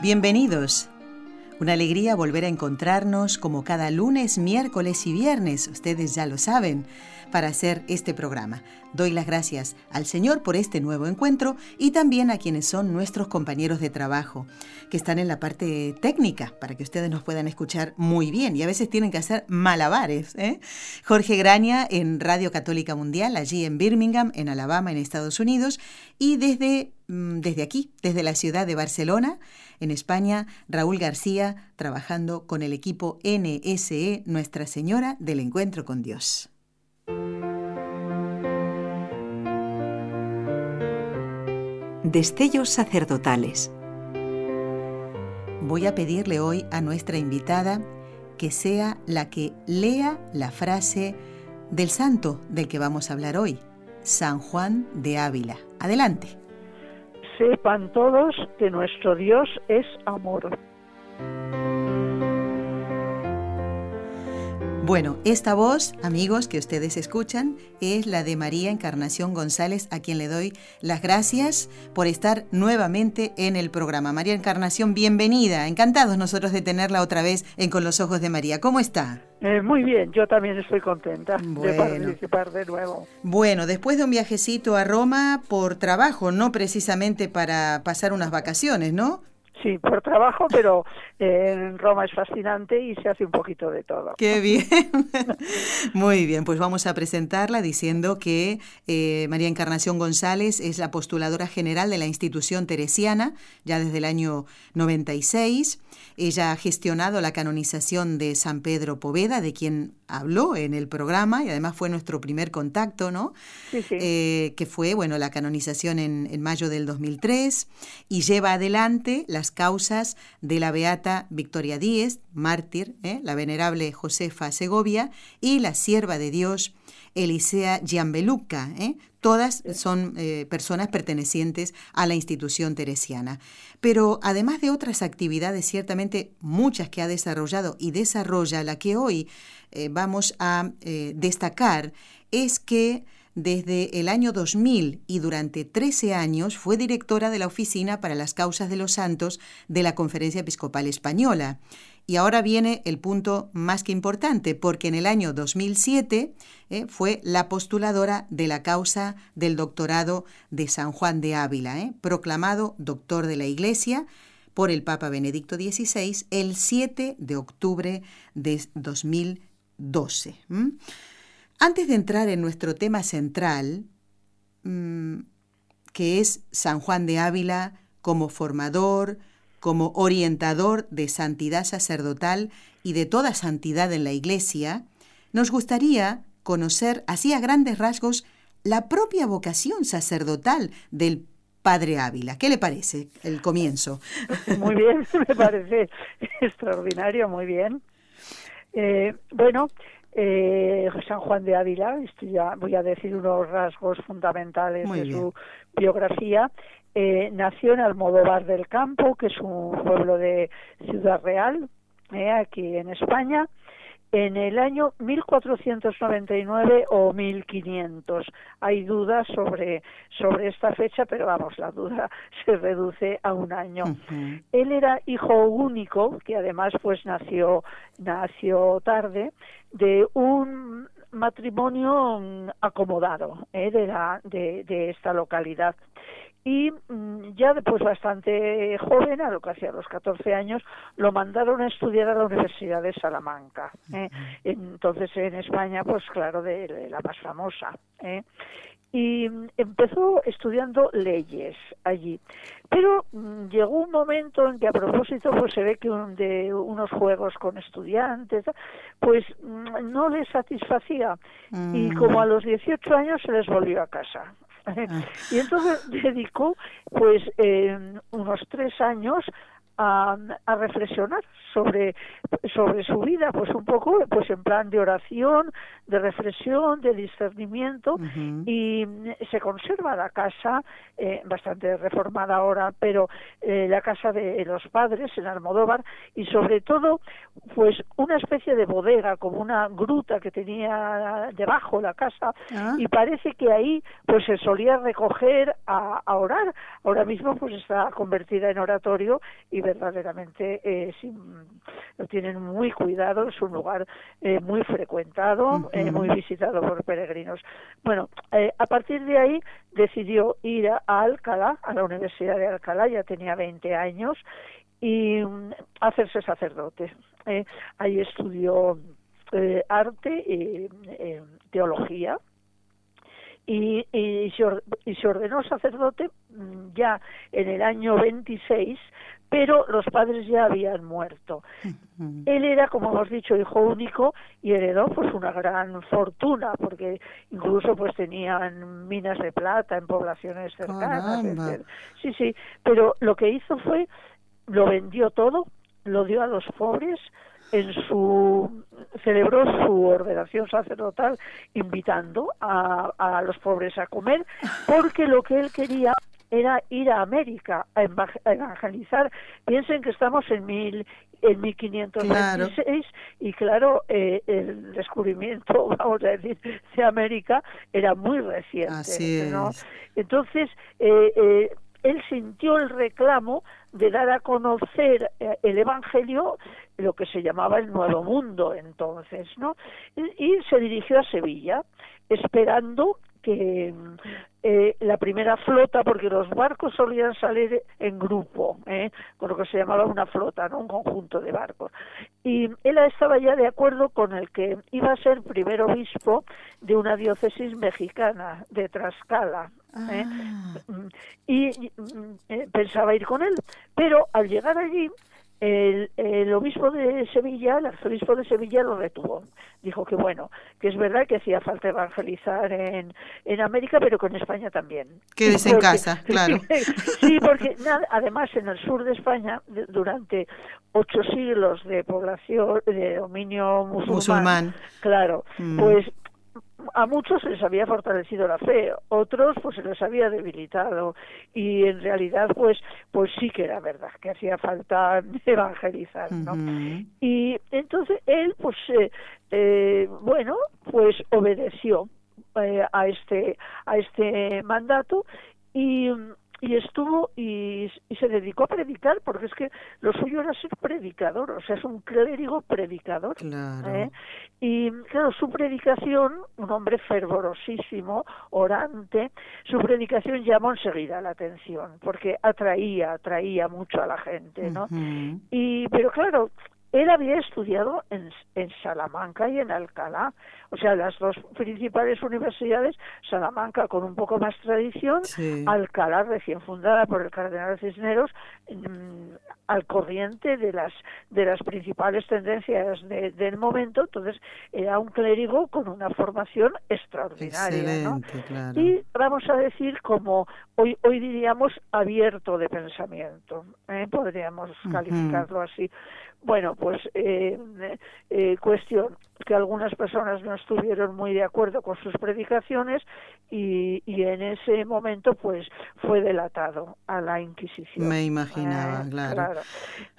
Bienvenidos. Una alegría volver a encontrarnos como cada lunes, miércoles y viernes, ustedes ya lo saben, para hacer este programa. Doy las gracias al Señor por este nuevo encuentro y también a quienes son nuestros compañeros de trabajo, que están en la parte técnica, para que ustedes nos puedan escuchar muy bien y a veces tienen que hacer malabares. ¿eh? Jorge Graña en Radio Católica Mundial, allí en Birmingham, en Alabama, en Estados Unidos, y desde, mm, desde aquí, desde la ciudad de Barcelona, en España, Raúl García, trabajando con el equipo NSE Nuestra Señora del Encuentro con Dios. Destellos sacerdotales. Voy a pedirle hoy a nuestra invitada que sea la que lea la frase del santo del que vamos a hablar hoy, San Juan de Ávila. Adelante sepan todos que nuestro Dios es amor. Bueno, esta voz, amigos, que ustedes escuchan, es la de María Encarnación González, a quien le doy las gracias por estar nuevamente en el programa. María Encarnación, bienvenida. Encantados nosotros de tenerla otra vez en Con los Ojos de María. ¿Cómo está? Eh, muy bien, yo también estoy contenta de participar de nuevo. Bueno, después de un viajecito a Roma por trabajo, no precisamente para pasar unas vacaciones, ¿no? Sí, por trabajo, pero eh, en Roma es fascinante y se hace un poquito de todo. Qué bien. Muy bien, pues vamos a presentarla diciendo que eh, María Encarnación González es la postuladora general de la institución teresiana ya desde el año 96. Ella ha gestionado la canonización de San Pedro Poveda, de quien habló en el programa y además fue nuestro primer contacto, ¿no? Sí, sí. Eh, que fue, bueno, la canonización en, en mayo del 2003 y lleva adelante las causas de la beata Victoria Díez, mártir, ¿eh? la venerable Josefa Segovia y la sierva de Dios Elisea Giambeluca. ¿eh? Todas son eh, personas pertenecientes a la institución teresiana. Pero además de otras actividades, ciertamente muchas que ha desarrollado y desarrolla, la que hoy vamos a destacar es que desde el año 2000 y durante 13 años fue directora de la Oficina para las Causas de los Santos de la Conferencia Episcopal Española. Y ahora viene el punto más que importante, porque en el año 2007 eh, fue la postuladora de la causa del doctorado de San Juan de Ávila, eh, proclamado doctor de la Iglesia por el Papa Benedicto XVI el 7 de octubre de 2012. Antes de entrar en nuestro tema central, mm, que es San Juan de Ávila como formador, como orientador de santidad sacerdotal y de toda santidad en la Iglesia, nos gustaría conocer así a grandes rasgos la propia vocación sacerdotal del Padre Ávila. ¿Qué le parece el comienzo? Muy bien, me parece extraordinario, muy bien. Eh, bueno, eh, San Juan de Ávila, ya voy a decir unos rasgos fundamentales de su biografía. Eh, nació en Almodóvar del Campo, que es un pueblo de Ciudad Real, eh, aquí en España, en el año 1499 o 1500. Hay dudas sobre, sobre esta fecha, pero vamos, la duda se reduce a un año. Él era hijo único, que además pues nació, nació tarde, de un matrimonio acomodado eh, de, la, de, de esta localidad y mm, ya después bastante joven, a lo que hacía los 14 años, lo mandaron a estudiar a la Universidad de Salamanca. ¿eh? Entonces en España, pues claro, de, la más famosa. ¿eh? Y mm, empezó estudiando leyes allí. Pero mm, llegó un momento en que a propósito pues se ve que de unos juegos con estudiantes pues no les satisfacía y como a los 18 años se les volvió a casa y entonces dedicó pues unos tres años a, a, reflexionar sobre, sobre su vida, pues un poco pues en plan de oración, de reflexión, de discernimiento y se conserva la casa eh, bastante reformada ahora, pero eh, la casa de los padres en Almodóvar y sobre todo pues una especie de bodega como una gruta que tenía debajo la casa ah. y parece que ahí pues se solía recoger a, a, orar. Ahora mismo pues está convertida en oratorio y verdaderamente eh, lo tienen muy cuidado, es un lugar eh, muy frecuentado, eh, muy visitado por peregrinos. Bueno, a partir de ahí decidió ir a Alcalá, a la Universidad de Alcalá, ya tenía 20 años, y mm, hacerse sacerdote. ahí estudió arte y teología y, y, se ordenó sacerdote mm, ya en el año 26, pero los padres ya habían muerto. Él era, como hemos dicho, hijo único y heredó pues una gran fortuna, porque incluso pues tenían minas de plata en poblaciones cercanas. Sí, sí, pero lo que hizo fue, lo vendió todo, lo dio a los pobres, en su celebró su ordenación sacerdotal invitando a, a los pobres a comer porque lo que él quería era ir a América a evangelizar. Piensen que estamos en mil en 1526 y claro eh, el descubrimiento vamos a decir de América era muy reciente ¿no? entonces eh, eh, él sintió el reclamo de dar a conocer eh, el Evangelio, lo que se llamaba el Nuevo Mundo entonces, ¿no? Y, se dirigió a Sevilla, esperando que eh, la primera flota, porque los barcos solían salir en grupo, ¿eh? con lo que se llamaba una flota, ¿no? un conjunto de barcos. Y él estaba ya de acuerdo con el que iba a ser primer obispo de una diócesis mexicana, de Tlaxcala, ¿eh? Ah. y mm, pensaba ir con él, pero al llegar allí el, el, obispo de Sevilla, el arzobispo de Sevilla lo retuvo. Dijo que bueno, que es verdad que hacía falta evangelizar en, en América, pero con España también. Quédese en casa, claro. sí, porque además en el sur de España, durante ocho siglos de población, de dominio musulmán, claro, mm. pues a muchos se les había fortalecido la fe, otros pues se les había debilitado y en realidad pues pues sí que era verdad que hacía falta evangelizar, ¿no? Y entonces él pues eh, eh, bueno pues obedeció eh, a este a este mandato y y estuvo y, se dedicó a predicar porque es que lo suyo era ser predicador o sea es un clérigo predicador ¿eh? y claro su predicación un hombre fervorosísimo orante su predicación llamó enseguida la atención porque atraía atraía mucho a la gente no y pero claro él había estudiado en, en, Salamanca y en Alcalá, o sea, las dos principales universidades, Salamanca con un poco más tradición, Alcalá recién fundada por el cardenal Cisneros, mm, al corriente de las de las principales tendencias del momento, entonces era un clérigo con una formación extraordinaria, ¿no? Y vamos a decir como hoy hoy diríamos abierto de pensamiento, ¿eh? podríamos calificarlo así. Bueno, pues eh, eh, cuestión que algunas personas no estuvieron muy de acuerdo con sus predicaciones y, y en ese momento pues fue delatado a la Inquisición. Me imaginaba, eh, claro.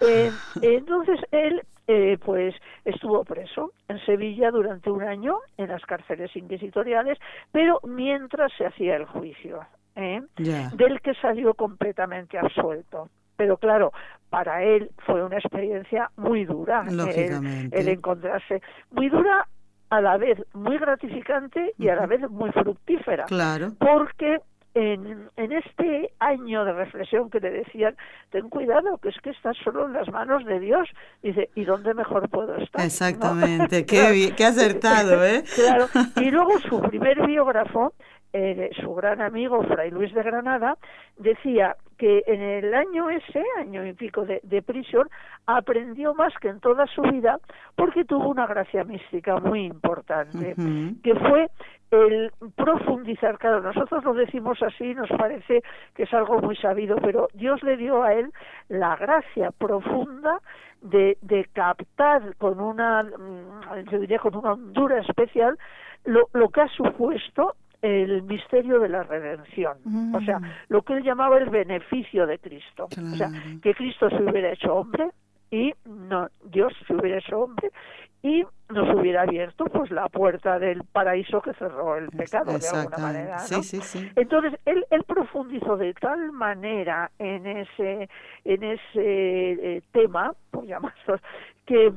Eh, entonces él eh, pues estuvo preso en Sevilla durante un año en las cárceles inquisitoriales, pero mientras se hacía el juicio, ¿eh? del que salió completamente absuelto pero claro, para él fue una experiencia muy dura el, encontrarse, muy dura a la vez muy gratificante y a la vez muy fructífera. Claro. Porque en, en, este año de reflexión que le decían, ten cuidado, que es que estás solo en las manos de Dios. Dice, ¿y dónde mejor puedo estar? Exactamente, qué, qué acertado, ¿eh? claro, y luego su primer biógrafo, eh, su gran amigo Fray Luis de Granada, decía que en el año ese, año y pico de, prisión, aprendió más que en toda su vida porque tuvo una gracia mística muy importante, que fue el profundizar, claro, nosotros lo decimos así, nos parece que es algo muy sabido, pero Dios le dio a él la gracia profunda de, de captar con una, mm, yo diría con una hondura especial, lo, lo que ha supuesto el misterio de la redención, o sea, mm. lo que él llamaba el beneficio de Cristo, o sea, que Cristo se hubiera hecho hombre y no Dios se hubiera hecho hombre y nos hubiera abierto pues la puerta del paraíso que cerró el pecado de alguna manera ¿no? sí, sí, entonces él, él profundizó de tal manera en ese en ese eh, tema por llamarlo que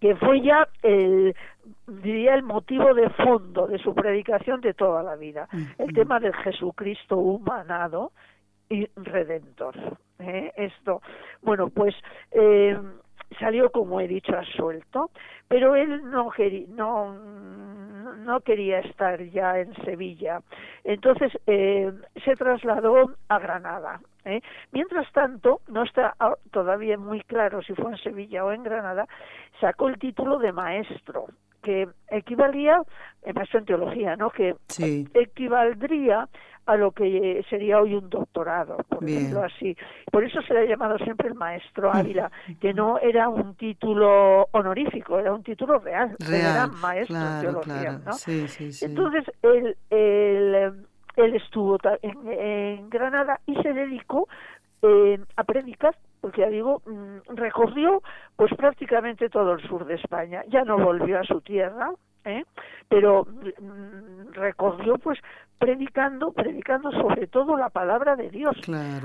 que fue ya el diría el motivo de fondo de su predicación de toda la vida el tema del Jesucristo humanado y redentor ¿eh? esto bueno pues eh, salió como he dicho a suelto pero él no quería no no quería estar ya en Sevilla entonces eh, se trasladó a Granada ¿eh? mientras tanto no está todavía muy claro si fue en Sevilla o en Granada sacó el título de maestro que equivalía, maestro en teología, ¿no? Que equivaldría a lo que sería hoy un doctorado, por decirlo así. Por eso se le ha llamado siempre el maestro Ávila, que no era un título honorífico, era un título real, era maestro de teología. ¿no? Entonces, él, él, él estuvo en, Granada y se dedicó eh, a predicar porque ya digo, mm, recorrió pues prácticamente todo el sur de España, ya no volvió a su tierra, ¿eh? pero mm, recorrió pues predicando, predicando sobre todo la palabra de Dios.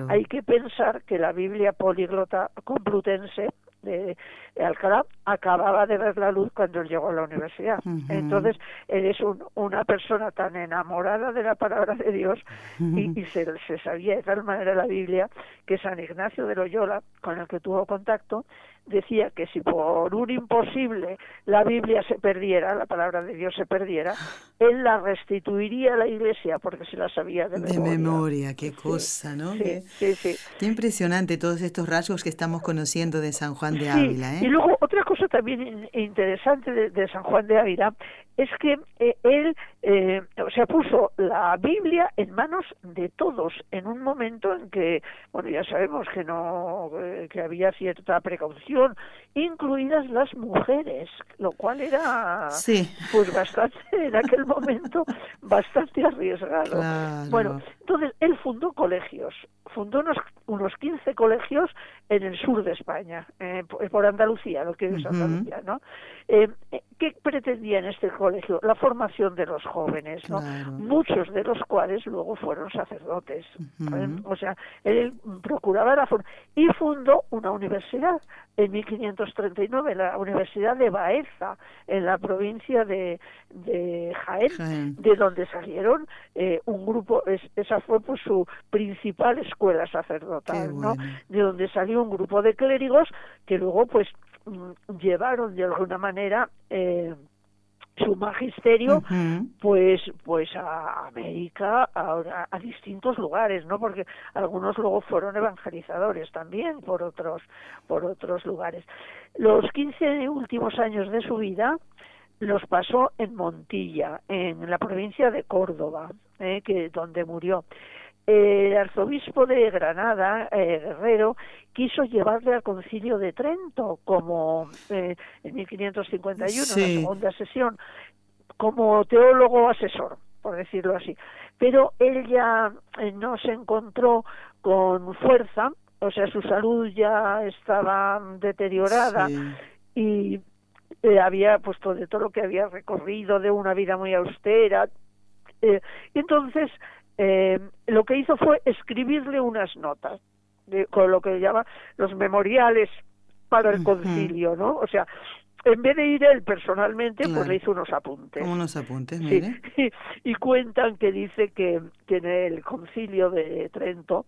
Hay que pensar que la Biblia políglota complutense de Alcalá acababa de ver la luz cuando él llegó a la universidad. Entonces, él es una persona tan enamorada de la palabra de Dios y, se, se, sabía de tal manera la Biblia que San Ignacio de Loyola, con el que tuvo contacto, decía que si por un imposible la Biblia se perdiera, la palabra de Dios se perdiera, él la restituiría a la iglesia porque se la sabía de memoria. De memoria, qué cosa, ¿no? Sí, sí, sí. Qué impresionante todos estos rasgos que estamos conociendo de San Juan de Ávila. ¿eh? Y luego otra cosa también interesante de, San Juan de Ávila es que eh, él eh, o sea, puso la Biblia en manos de todos en un momento en que, bueno, ya sabemos que no, eh, que había cierta precaución, incluidas las mujeres, lo cual era, pues bastante, en aquel momento, bastante arriesgado. Bueno, entonces él fundó colegios, fundó unos, unos 15 colegios en el sur de España, eh, por Andalucía, lo que es Andalucía, ¿no? Eh, ¿Qué pretendía en este colegio? La formación de los jóvenes, ¿no? Muchos de los cuales luego fueron sacerdotes. O sea, él procuraba la formación. Y fundó una universidad en 1539, la Universidad de Baeza, en la provincia de, de Jaén, de donde salieron eh, un grupo, esa fue pues su principal escuela sacerdotal, ¿no? De donde salió un grupo de clérigos que luego pues Mm, llevaron de alguna manera eh, su magisterio pues pues a América a, a, distintos lugares no porque algunos luego fueron evangelizadores también por otros por otros lugares. Los 15 últimos años de su vida los pasó en Montilla en la provincia de Córdoba eh, que donde murió el arzobispo de Granada, eh, Guerrero, quiso llevarle al concilio de Trento como eh, en 1551, en la segunda sesión, como teólogo asesor, por decirlo así. Pero él ya eh, no se encontró con fuerza, o sea, su salud ya estaba deteriorada y había puesto de todo lo que había recorrido, de una vida muy austera. y entonces eh, lo que hizo fue escribirle unas notas, con lo que llama los memoriales para el concilio, ¿no? O sea, en vez de ir él personalmente, pues le hizo unos apuntes. unos apuntes, mire. Y, cuentan que dice que, que en el concilio de Trento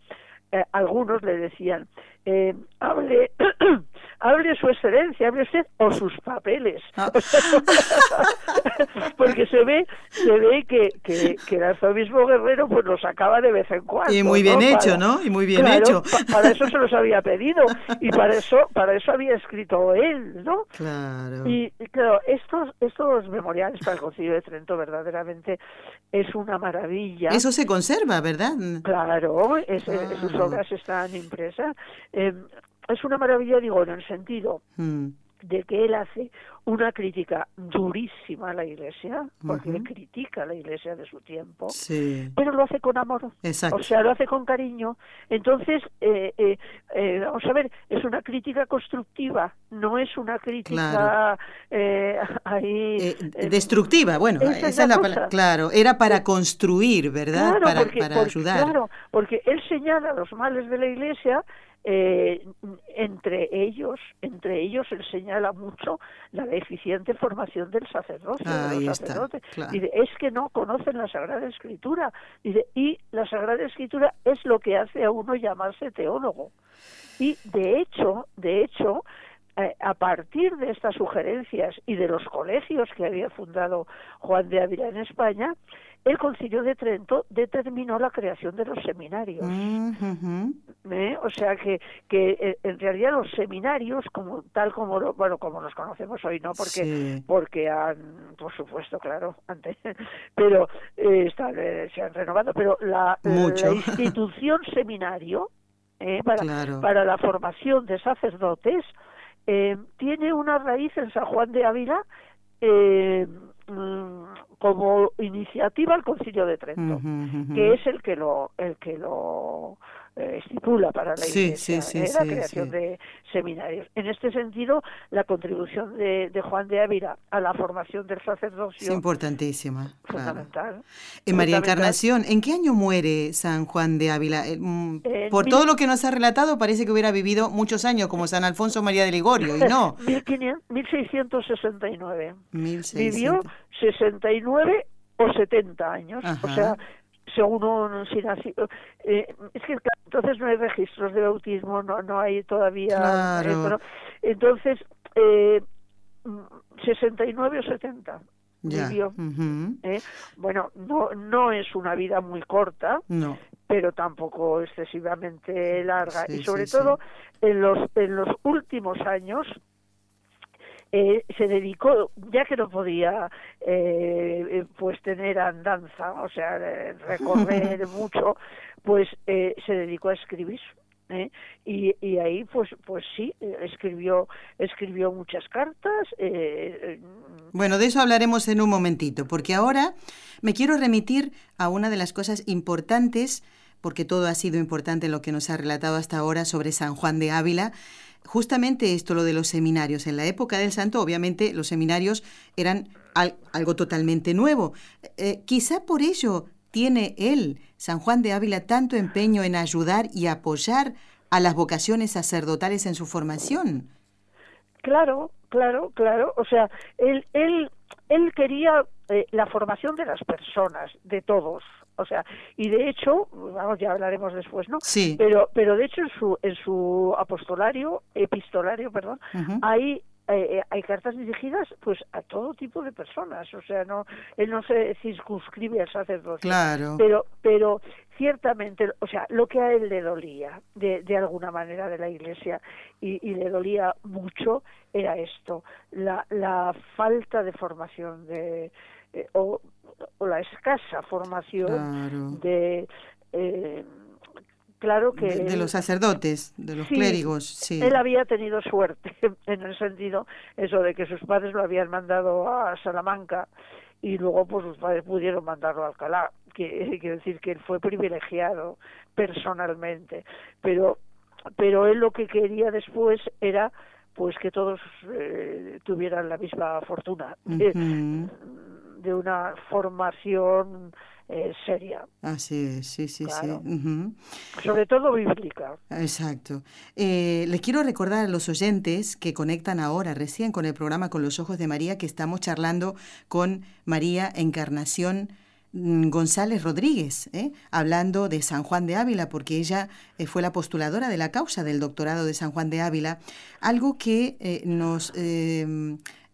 eh, algunos le decían, eh, hable, hable su excelencia, hable usted o sus papeles. Ah. Porque se ve, se ve que, que, que, el arzobispo Guerrero pues lo sacaba de vez en cuando. Y muy bien hecho, ¿no? Y muy bien hecho. para eso se los había pedido y para eso, para eso había escrito él, ¿no? Claro. Y claro, estos, estos memoriales para el Concilio de Trento verdaderamente es una maravilla. Eso se conserva, ¿verdad? Claro, es, sus obras están impresas. Eh, es una maravilla, digo, en el sentido mm. de que él hace una crítica durísima a la Iglesia, porque critica a la Iglesia de su tiempo, pero lo hace con amor, o sea, lo hace con cariño. Entonces, eh, eh, eh, vamos a ver, es una crítica constructiva, no es una crítica ahí, destructiva. Bueno, esa, es la palabra. Claro, era para construir, ¿verdad? para, para ayudar. Claro, porque él señala los males de la Iglesia eh, entre ellos, entre ellos él señala mucho la deficiente formación del sacerdote, es que no conocen la Sagrada Escritura. y la Sagrada Escritura es lo que hace a uno llamarse teólogo. Y de hecho, de hecho, eh, a partir de estas sugerencias y de los colegios que había fundado Juan de Ávila en España, el Concilio de Trento determinó la creación de los seminarios. ¿Eh? O sea que, que eh, en realidad los seminarios, como tal como bueno como los conocemos hoy, no porque porque han, por supuesto, claro, antes, pero eh, se han renovado, pero la, institución seminario para, para la formación de sacerdotes tiene una raíz en San Juan de Ávila. Eh, como iniciativa al Concilio de Trento, que es el que lo el que lo eh, estipula para la Iglesia, ¿eh? la creación de seminarios. En este sentido, la contribución de, Juan de Ávila a la formación del sacerdocio es importantísima. Fundamental. En María Encarnación, ¿en qué año muere San Juan de Ávila? Eh, mm, por todo lo que nos ha relatado, parece que hubiera vivido muchos años, como San Alfonso María de Ligorio, y no. 1669. Vivió 69 o 70 años. O sea, según un si eh, es que entonces no hay registros de bautismo, no, no hay todavía. Entonces, eh, 69 o 70 vivió. ¿eh? Bueno, no, no es una vida muy corta, no. pero tampoco excesivamente larga. y sobre todo, en los, en los últimos años, eh, se dedicó, ya que no podía eh, eh, pues tener andanza, o sea, recorrer mucho, pues se dedicó a escribir. Y, y, ahí pues pues sí escribió escribió muchas cartas bueno de eso hablaremos en un momentito porque ahora me quiero remitir a una de las cosas importantes porque todo ha sido importante en lo que nos ha relatado hasta ahora sobre San Juan de Ávila justamente esto, lo de los seminarios. En la época del santo, obviamente, los seminarios eran algo totalmente nuevo. Eh, quizá por ello tiene él, San Juan de Ávila, tanto empeño en ayudar y apoyar a las vocaciones sacerdotales en su formación. Claro, claro, claro. O sea, él, él, él quería eh, la formación de las personas, de todos. O sea, y de hecho, vamos, ya hablaremos después, ¿no? Sí. Pero, pero de hecho en su, en su apostolario, epistolario, perdón, hay eh, hay cartas dirigidas pues a todo tipo de personas o sea no él no se circunscribe al sacerdocio claro pero pero ciertamente o sea lo que a él le dolía de, de alguna manera de la iglesia y, y le dolía mucho era esto la, la falta de formación de eh, o o la escasa formación de eh, claro que de, los sacerdotes de los clérigos sí. él había tenido suerte en el sentido eso de que sus padres lo habían mandado a Salamanca y luego pues sus padres pudieron mandarlo a Alcalá que quiere decir que él fue privilegiado personalmente. Pero pero él lo que quería después era pues que todos eh, tuvieran la misma fortuna de una formación eh, seria. Así es, sí, sí, sí. Sobre todo bíblica. Exacto. Eh, les quiero recordar a los oyentes que conectan ahora, recién con el programa Con los Ojos de María, que estamos charlando con María Encarnación mm, González Rodríguez, ¿eh? hablando de San Juan de Ávila, porque ella eh, fue la postuladora de la causa del doctorado de San Juan de Ávila, algo que eh, nos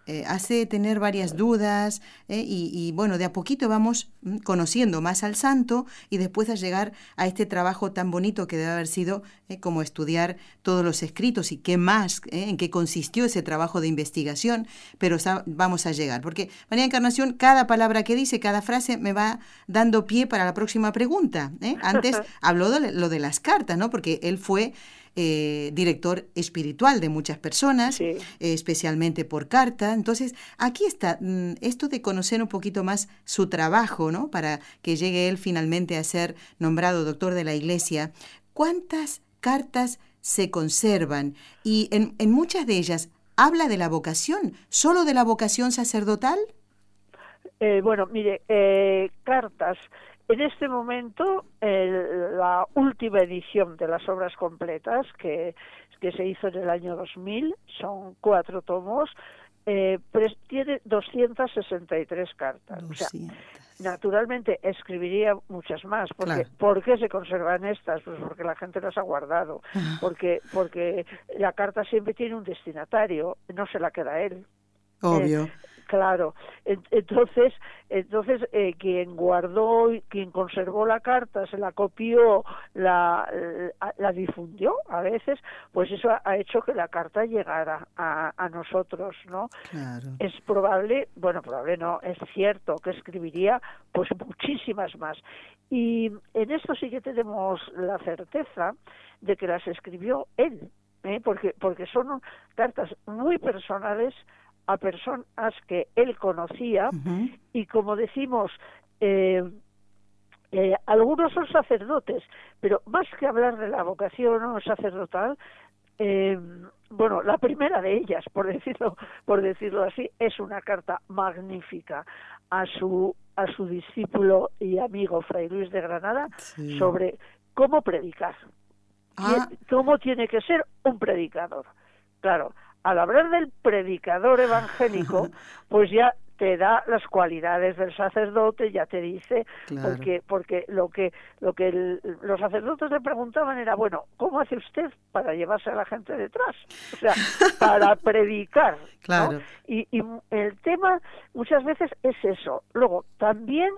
eh, hace tener varias dudas eh, y, bueno, de a poquito vamos mm, conociendo más al santo y después a llegar a este trabajo tan bonito que debe haber sido eh, como estudiar todos los escritos y qué más, en qué consistió ese trabajo de investigación, pero vamos a llegar, porque María Encarnación, cada palabra que dice, cada frase me va dando pie para la próxima pregunta. Antes habló de lo de las cartas, ¿no? Porque él fue eh, director espiritual de muchas personas, especialmente por carta. Entonces, aquí está mm, esto de conocer un poquito más su trabajo, ¿no? Para que llegue él finalmente a ser nombrado doctor de la Iglesia. ¿Cuántas cartas se conservan? Y en, en muchas de ellas, ¿habla de la vocación? ¿Solo de la vocación sacerdotal? Eh, bueno, mire, eh, cartas en este momento, la última edición de las obras completas, que, que se hizo en el año 2000, son cuatro tomos, eh, tiene 263 cartas. O sea, naturalmente escribiría muchas más. Porque, ¿Por qué se conservan estas? Pues porque la gente las ha guardado. Ah. Porque, porque la carta siempre tiene un destinatario, no se la queda él. Obvio. Eh, Claro, entonces, entonces eh, quien guardó, quien conservó la carta, se la copió, la, la, difundió a veces, pues eso ha hecho que la carta llegara a, a nosotros, ¿no? Claro. Es probable, bueno, probable no, es cierto que escribiría pues muchísimas más. Y en esto sí que tenemos la certeza de que las escribió él, ¿eh? porque, porque son cartas muy personales, a personas que él conocía y como decimos eh, eh, algunos son sacerdotes pero más que hablar de la vocación sacerdotal eh, bueno la primera de ellas por decirlo por decirlo así es una carta magnífica a su a su discípulo y amigo Fray Luis de Granada sobre cómo predicar. Ah. cómo tiene que ser un predicador. Claro al hablar del predicador evangélico, pues ya te da las cualidades del sacerdote, ya te dice, porque porque lo que lo que los sacerdotes le preguntaban era, bueno, ¿cómo hace usted para llevarse a la gente detrás? O sea, para predicar. Claro. Y, y, el tema muchas veces es eso. Luego, también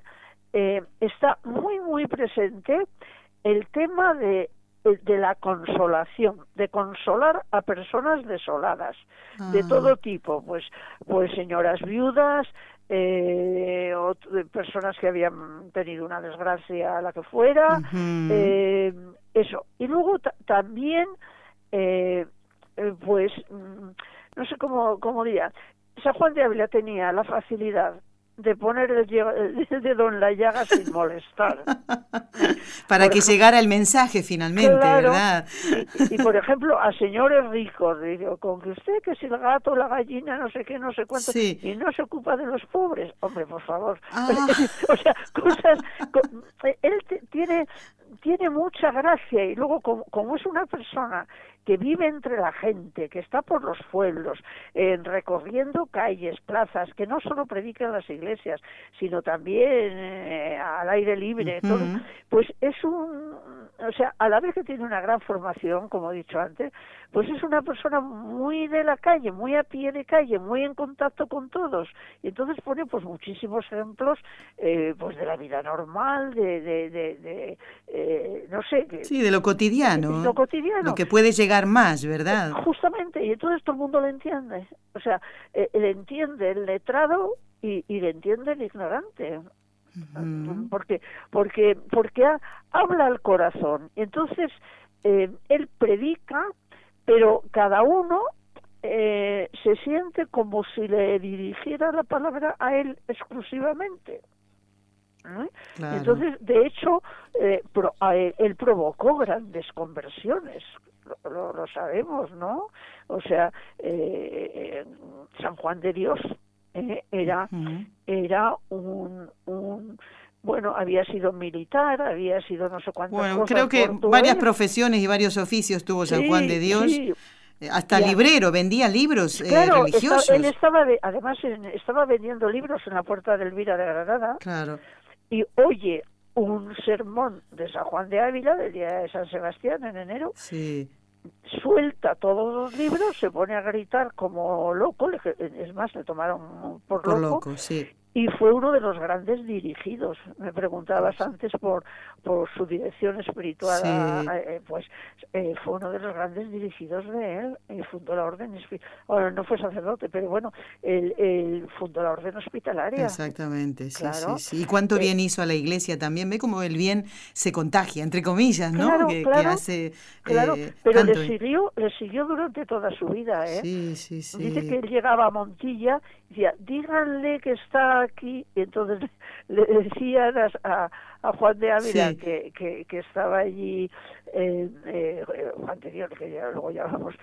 eh, está muy, muy presente el tema de de la consolación, de consolar a personas desoladas, de ah. todo tipo, pues, pues señoras viudas, eh, o personas que habían tenido una desgracia, la que fuera, eh, eso. Y luego también, eh, eh, pues, mm, no sé cómo, cómo diría, San Juan de Ávila tenía la facilidad de poner el, dedo en la llaga sin molestar. Para que llegara el mensaje finalmente, ¿verdad? Y, por ejemplo, a señores ricos, digo, con que usted, que si el gato, la gallina, no sé qué, no sé cuánto, y no se ocupa de los pobres, hombre, por favor. Ah. o sea, cosas... él tiene tiene mucha gracia y luego como, es una persona que vive entre la gente, que está por los pueblos, recorriendo calles, plazas, que no solo predica en las iglesias, sino también eh, al aire libre, pues es un, o sea, a la vez que tiene una gran formación, como he dicho antes, pues es una persona muy de la calle, muy a pie de calle, muy en contacto con todos, y entonces pone pues muchísimos ejemplos, eh, pues de la vida normal, de, de, de, eh, no sé. Sí, de lo cotidiano. lo cotidiano. Lo que puede llegar más, ¿verdad? Justamente, y entonces todo el mundo lo entiende. O sea, eh, le entiende el letrado y, y le entiende el ignorante. porque porque porque habla al corazón entonces eh, él predica pero cada uno eh, se siente como si le dirigiera la palabra a él exclusivamente. Entonces, de hecho, eh, él provocó grandes conversiones, lo, sabemos, ¿no? O sea, eh, San Juan de Dios era, era un, un bueno, había sido militar, había sido no sé cuántas bueno, creo que varias profesiones y varios oficios tuvo San Juan de Dios. Eh, hasta librero, vendía libros eh, religiosos. él estaba, además, estaba vendiendo libros en la puerta del Elvira de Granada. Claro. y oye un sermón de San Juan de Ávila del día de San Sebastián en enero. Suelta todos los libros, se pone a gritar como loco, es más, le tomaron por, por loco, sí y fue uno de los grandes dirigidos. Me preguntabas antes por, por su dirección espiritual, eh, pues eh, fue uno de los grandes dirigidos de él y fundó la orden Ahora no fue sacerdote, pero bueno, él, fundó la orden hospitalaria. Exactamente, sí, sí, sí. Y cuánto bien eh, hizo a la iglesia también. Ve cómo el bien se contagia, entre comillas, ¿no? Claro, que, claro, hace, claro. pero le siguió, le siguió durante toda su vida, ¿eh? Sí, sí, sí. Dice que él llegaba a Montilla decía, díganle que está aquí, y entonces le decían a, a Juan de Ávila que, que, estaba allí, eh, eh, anterior, que ya luego llamamos,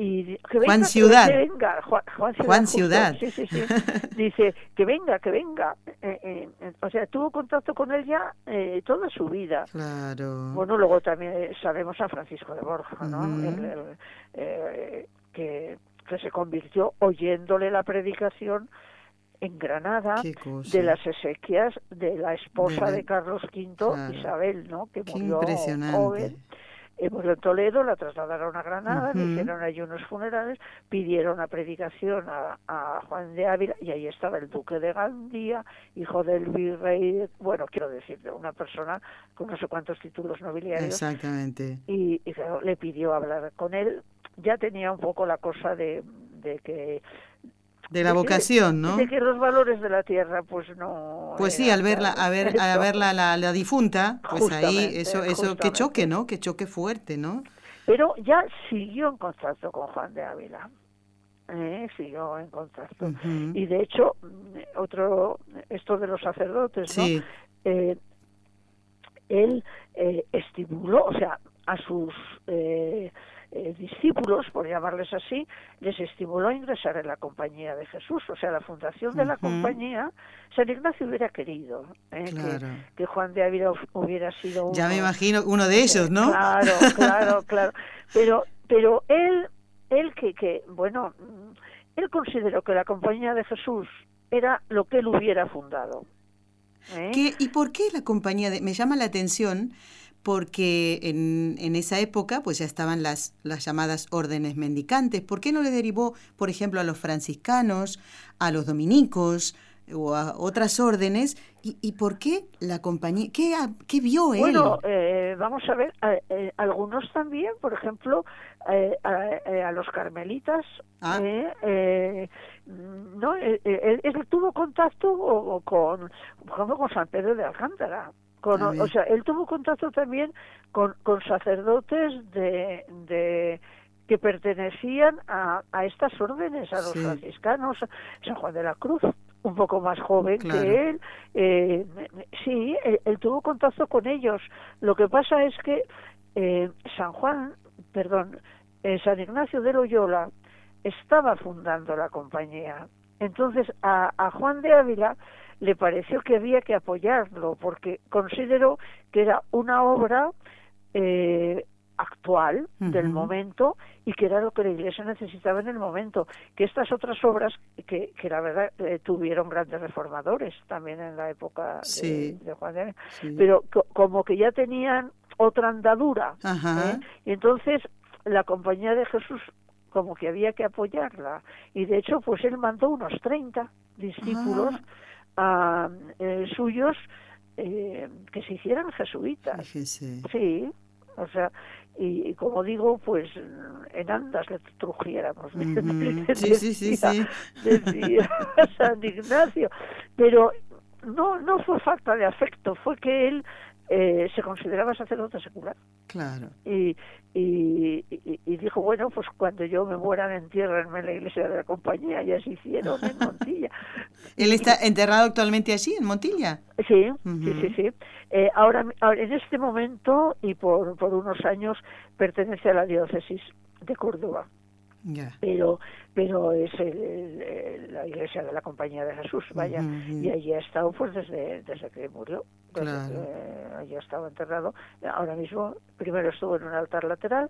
y que venga, Juan Ciudad. Que venga, Juan, Ciudad. Sí, sí, sí. Dice que venga, que venga. Eh, eh, o sea, tuvo contacto con él ya eh, toda su vida. Claro. Bueno, luego también sabemos a Francisco de Borja, ¿no? que, que se convirtió oyéndole la predicación en Granada de las exequias de la esposa de, Carlos V, Isabel, ¿no? Que murió joven. Eh, murió en Toledo, la trasladaron a Granada, le hicieron allí unos funerales, pidieron una predicación a, Juan de Ávila y ahí estaba el duque de Gandía, hijo del virrey, bueno, quiero decir, de una persona con no sé cuántos títulos nobiliarios. Exactamente. Y, le pidió hablar con él. Ya tenía un poco la cosa de, de que de la vocación, ¿no? De que los valores de la tierra, pues no. Pues sí, al verla, a ver, a verla la, la difunta, pues ahí eso, eso, que choque, ¿no? Que choque fuerte, ¿no? Pero ya siguió en contacto con Juan de Ávila. ¿eh? siguió en contacto. Y de hecho, otro, esto de los sacerdotes, ¿no? Eh, él eh, estimuló, o sea, a sus eh, eh, discípulos, por llamarles así, les estimuló a ingresar en la compañía de Jesús. O sea, la fundación de la compañía, San Ignacio hubiera querido eh, que, Juan de Ávila hubiera sido uno. Ya me imagino uno de ellos, ¿no? Claro, claro, claro. Pero, pero él, él que, que, bueno, él consideró que la compañía de Jesús era lo que él hubiera fundado. ¿eh? ¿Y por qué la compañía de.? Me llama la atención porque en, en, esa época pues ya estaban las, las llamadas órdenes mendicantes. ¿Por qué no le derivó, por ejemplo, a los franciscanos, a los dominicos o a otras órdenes? ¿Y, por qué la compañía? ¿Qué, qué vio él? Bueno, eh, vamos a ver, eh, algunos también, por ejemplo, eh, a, los carmelitas, ah. no, él, tuvo contacto con, con San Pedro de Alcántara o sea, él tuvo contacto también con, con sacerdotes de, de que pertenecían a, a estas órdenes, a los franciscanos, San Juan de la Cruz, un poco más joven que él. Eh, sí, él, tuvo contacto con ellos. Lo que pasa es que eh, San Juan, perdón, eh, San Ignacio de Loyola estaba fundando la compañía. Entonces a, a Juan de Ávila le pareció que había que apoyarlo porque consideró que era una obra eh, actual del momento y que era lo que la Iglesia necesitaba en el momento. Que estas otras obras, que, que la verdad eh, tuvieron grandes reformadores también en la época de, Juan de pero como que ya tenían otra andadura. ¿eh? Y entonces la Compañía de Jesús como que había que apoyarla. Y de hecho, pues él mandó unos 30 discípulos eh, suyos eh, que se hicieran jesuitas. Sí, o sea, y, como digo, pues en andas le trujiéramos. sí, sí, sí, sí. Decía San Ignacio. Pero no, no fue falta de afecto, fue que él eh, se consideraba sacerdote secular. Claro. Y, y, y, dijo, bueno, pues cuando yo me muera, entiérrenme en la iglesia de la compañía, y así hicieron en Montilla. ¿Él está enterrado actualmente allí, en Montilla? Sí, sí, sí, sí. Eh, ahora, en este momento y por, por unos años pertenece a la diócesis de Córdoba pero pero es el, la iglesia de la Compañía de Jesús, vaya, y allí ha estado pues desde, desde que murió, allí ha estado enterrado. Ahora mismo, primero estuvo en un altar lateral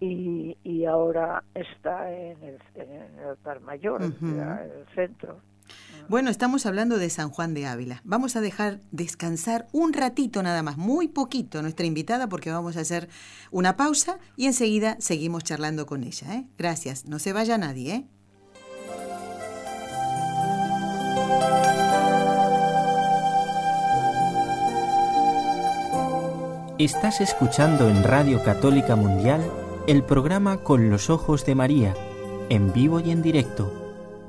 y, y ahora está en el, en el altar mayor, en el centro. Bueno, estamos hablando de San Juan de Ávila. Vamos a dejar descansar un ratito nada más, muy poquito, nuestra invitada, porque vamos a hacer una pausa y enseguida seguimos charlando con ella. ¿eh? Gracias, no se vaya nadie. ¿eh? Estás escuchando en Radio Católica Mundial el programa Con los Ojos de María, en vivo y en directo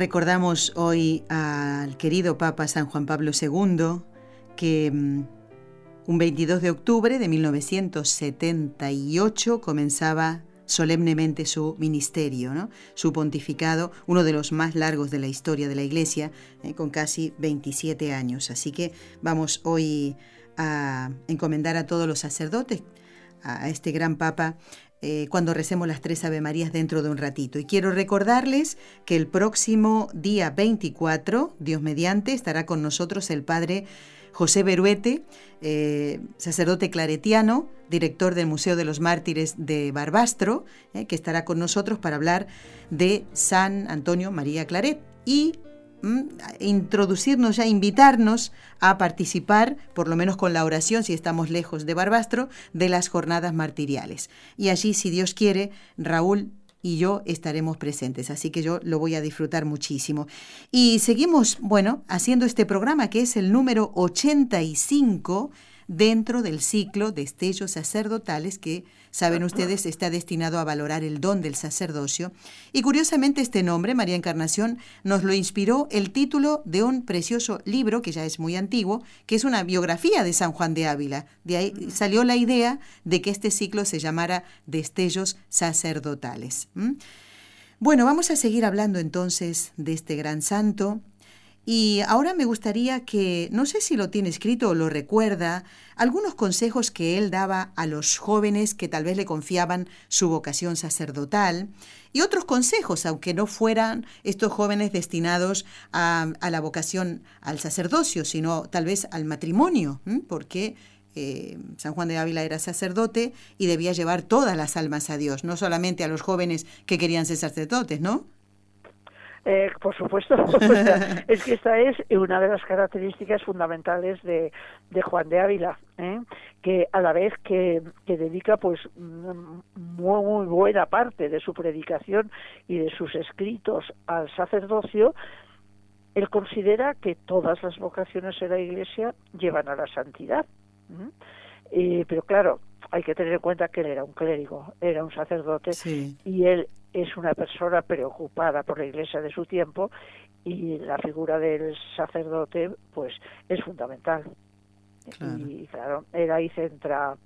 Recordamos hoy al querido Papa San Juan Pablo II que mm, un 22 de octubre de 1978 comenzaba solemnemente su ministerio, su pontificado, uno de los más largos de la historia de la Iglesia, eh, con casi 27 años. Así que vamos hoy a encomendar a todos los sacerdotes, a este gran Papa, eh, cuando recemos las tres Ave Marías dentro de un ratito. Y quiero recordarles que el próximo día 24, Dios mediante, estará con nosotros el Padre José Beruete, eh, sacerdote claretiano, director del Museo de los Mártires de Barbastro, eh, que estará con nosotros para hablar de San Antonio María Claret y introducirnos ya, invitarnos a participar, por lo menos con la oración, si estamos lejos de Barbastro, de las jornadas martiriales. Y allí, si Dios quiere, Raúl y yo estaremos presentes, así que yo lo voy a disfrutar muchísimo. Y seguimos, bueno, haciendo este programa que es el número 85 dentro del ciclo de estellos sacerdotales que, saben ustedes, está destinado a valorar el don del sacerdocio. Y curiosamente este nombre, María Encarnación, nos lo inspiró el título de un precioso libro, que ya es muy antiguo, que es una biografía de San Juan de Ávila. De ahí salió la idea de que este ciclo se llamara Destellos Sacerdotales. Bueno, vamos a seguir hablando entonces de este gran santo y ahora me gustaría que, no sé si lo tiene escrito o lo recuerda, algunos consejos que él daba a los jóvenes que tal vez le confiaban su vocación sacerdotal y otros consejos, aunque no fueran estos jóvenes destinados a, la vocación al sacerdocio, sino tal vez al matrimonio, porque eh, San Juan de Ávila era sacerdote y debía llevar todas las almas a Dios, no solamente a los jóvenes que querían ser sacerdotes, ¿no? Eh, por supuesto, es que esta es una de las características fundamentales de, de Juan de Ávila, ¿eh? que a la vez que, que dedica pues muy, buena parte de su predicación y de sus escritos al sacerdocio, él considera que todas las vocaciones en la Iglesia llevan a la santidad. Eh, pero claro, hay que tener en cuenta que él era un clérigo, era un sacerdote y él es una persona preocupada por la iglesia de su tiempo y la figura del sacerdote pues es fundamental. Y claro, él ahí centra,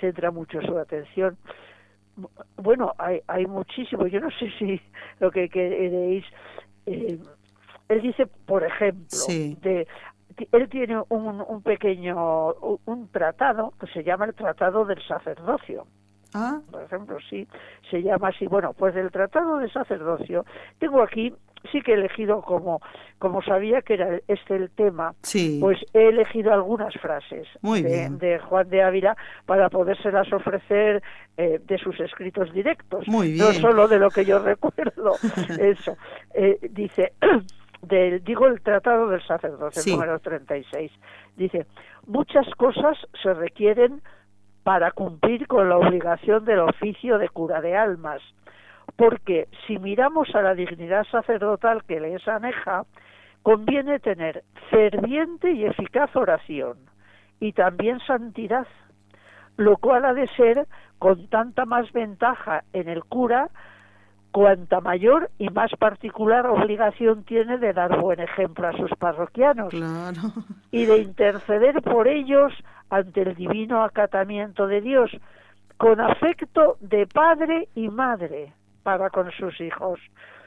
centra mucho su atención. Bueno, hay, hay muchísimo, yo no sé si lo que queréis... Eh, él dice, por ejemplo, de él tiene un, un pequeño un tratado que se llama el Tratado del Sacerdocio. Ah. Por ejemplo, sí, se llama así. Bueno, pues del Tratado del Sacerdocio tengo aquí sí que he elegido como como sabía que era este el tema sí. pues he elegido algunas frases de, de, Juan de Ávila para podérselas ofrecer eh, de sus escritos directos Muy bien. no solo de lo que yo recuerdo eso eh, dice del, digo el Tratado del Sacerdocio, sí. número 36. Dice, muchas cosas se requieren para cumplir con la obligación del oficio de cura de almas, porque si miramos a la dignidad sacerdotal que les aneja, conviene tener ferviente y eficaz oración y también santidad, lo cual ha de ser con tanta más ventaja en el cura cuanta mayor y más particular obligación tiene de dar buen ejemplo a sus parroquianos y de interceder por ellos ante el divino acatamiento de Dios con afecto de padre y madre para con sus hijos,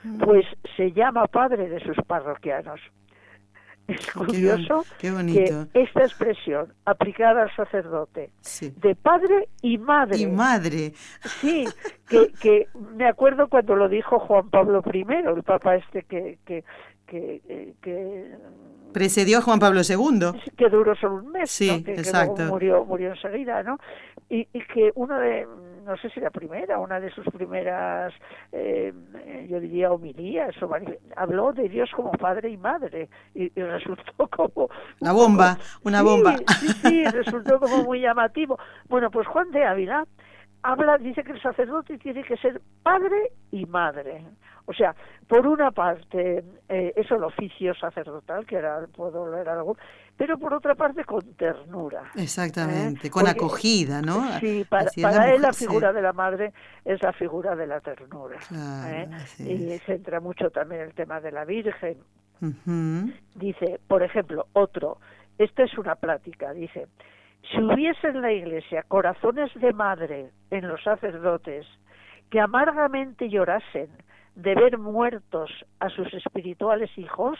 mm. pues se llama padre de sus parroquianos. Es curioso que esta expresión aplicada al sacerdote de padre y madre. Y madre. Sí, que, que me acuerdo cuando lo dijo Juan Pablo I, el papa este que, que, que, que Precedió a Juan Pablo II. Que duró solo un mes, sí, que, exacto. murió, murió enseguida, ¿no? Y, y que uno de, no sé si la primera, una de sus primeras, eh, yo diría, homilías, o habló de Dios como padre y madre, y, resultó como... Una bomba, una bomba. Sí, sí, resultó como muy llamativo. Bueno, pues Juan de Ávila habla, dice que el sacerdote tiene que ser padre y madre. O sea, por una parte, eh, es el oficio sacerdotal, que era, puedo leer algo, pero por otra parte con ternura. Exactamente, ¿eh? con acogida, ¿no? Sí, para, él la figura de la madre es la figura de la ternura. ¿eh? Y centra mucho también el tema de la Virgen. Dice, por ejemplo, otro, esta es una plática, dice, si hubiese en la iglesia corazones de madre en los sacerdotes que amargamente llorasen de ver muertos a sus espirituales hijos,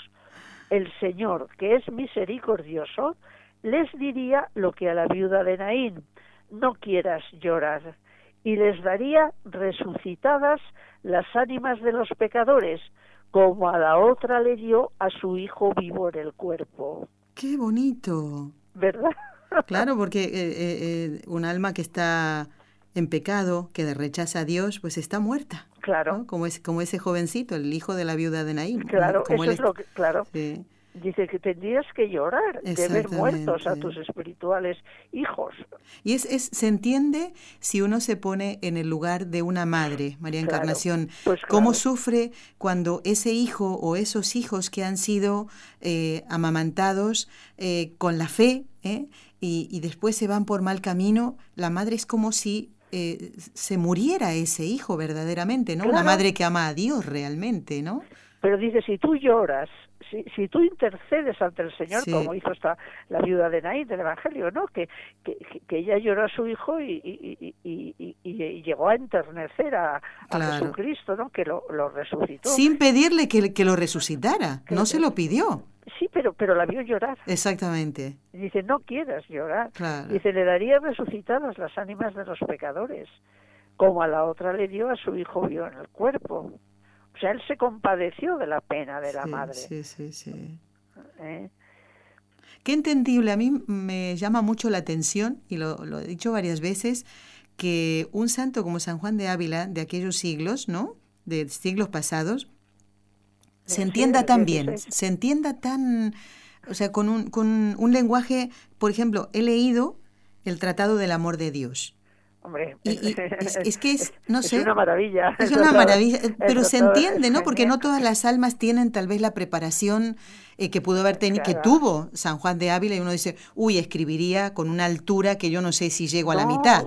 el Señor, que es misericordioso, les diría lo que a la viuda de Naín, no quieras llorar, y les daría resucitadas las ánimas de los pecadores, como a la otra le dio a su hijo vivo en el cuerpo. ¡Qué bonito! ¿Verdad? Claro, porque eh, eh, eh, un alma que está en pecado, que rechaza a Dios, pues está muerta. Claro. Como, es, como ese jovencito, el hijo de la viuda de Naín. Claro, eso es lo que, claro. Dice que tendrías que llorar de ver muertos a tus espirituales hijos. Y es, es, se entiende si uno se pone en el lugar de una madre, María Encarnación, pues cómo sufre cuando ese hijo o esos hijos que han sido eh, amamantados eh, con la fe eh, y, y después se van por mal camino, la madre es como si eh, se muriera ese hijo verdaderamente, ¿no? Una madre que ama a Dios realmente, ¿no? Pero dice, si tú lloras, si, si tú intercedes ante el Señor, como hizo esta, la viuda de Naín del Evangelio, ¿no? Que, que, que ella lloró a su hijo y, y, y, y llegó a enternecer a, Jesucristo, ¿no? Que lo, lo, resucitó. Sin pedirle que, que lo resucitara, no se lo pidió. Sí, pero, pero la vio llorar. Exactamente. dice, no quieras llorar. Dice, le daría resucitadas las ánimas de los pecadores, como a la otra le dio a su hijo vio en el cuerpo. O sea, él se compadeció de la pena de la madre. Sí, sí, sí. ¿Eh? Qué entendible. A mí me llama mucho la atención, y lo, lo he dicho varias veces, que un santo como San Juan de Ávila, de aquellos siglos, ¿no? De siglos pasados, se entienda tan bien, se entienda tan, o sea, con un, con un lenguaje, por ejemplo, he leído el Tratado del Amor de Dios. Hombre, es, que es, no sé. Es una maravilla. Es una maravilla, pero se entiende, ¿no? Porque no todas las almas tienen tal vez la preparación eh, que pudo haber tenido, que tuvo San Juan de Ávila y uno dice, uy, escribiría con una altura que yo no sé si llego a la mitad.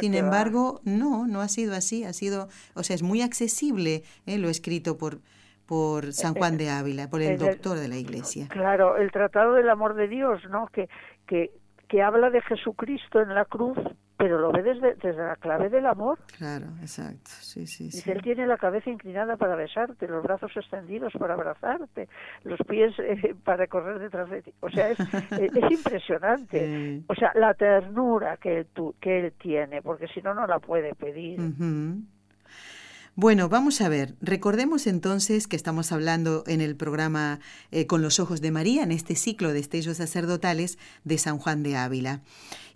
Sin embargo, no, no ha sido así, ha sido, o sea, es muy accesible eh, lo escrito por por San Juan de Ávila, por el doctor de la Iglesia. Claro, el Tratado del Amor de Dios, ¿no? Que, que, que habla de Jesucristo en la cruz, pero lo ve desde, desde la clave del amor. Claro, exacto. Sí, sí, Dice, él tiene la cabeza inclinada para besarte, los brazos extendidos para abrazarte, los pies eh, para correr detrás de ti. O sea, es, es impresionante. O sea, la ternura que, tú, que él tiene, porque si no, no la puede pedir. Bueno, vamos a ver. Recordemos entonces que estamos hablando en el programa eh, Con los Ojos de María, en este ciclo de estellos sacerdotales de San Juan de Ávila.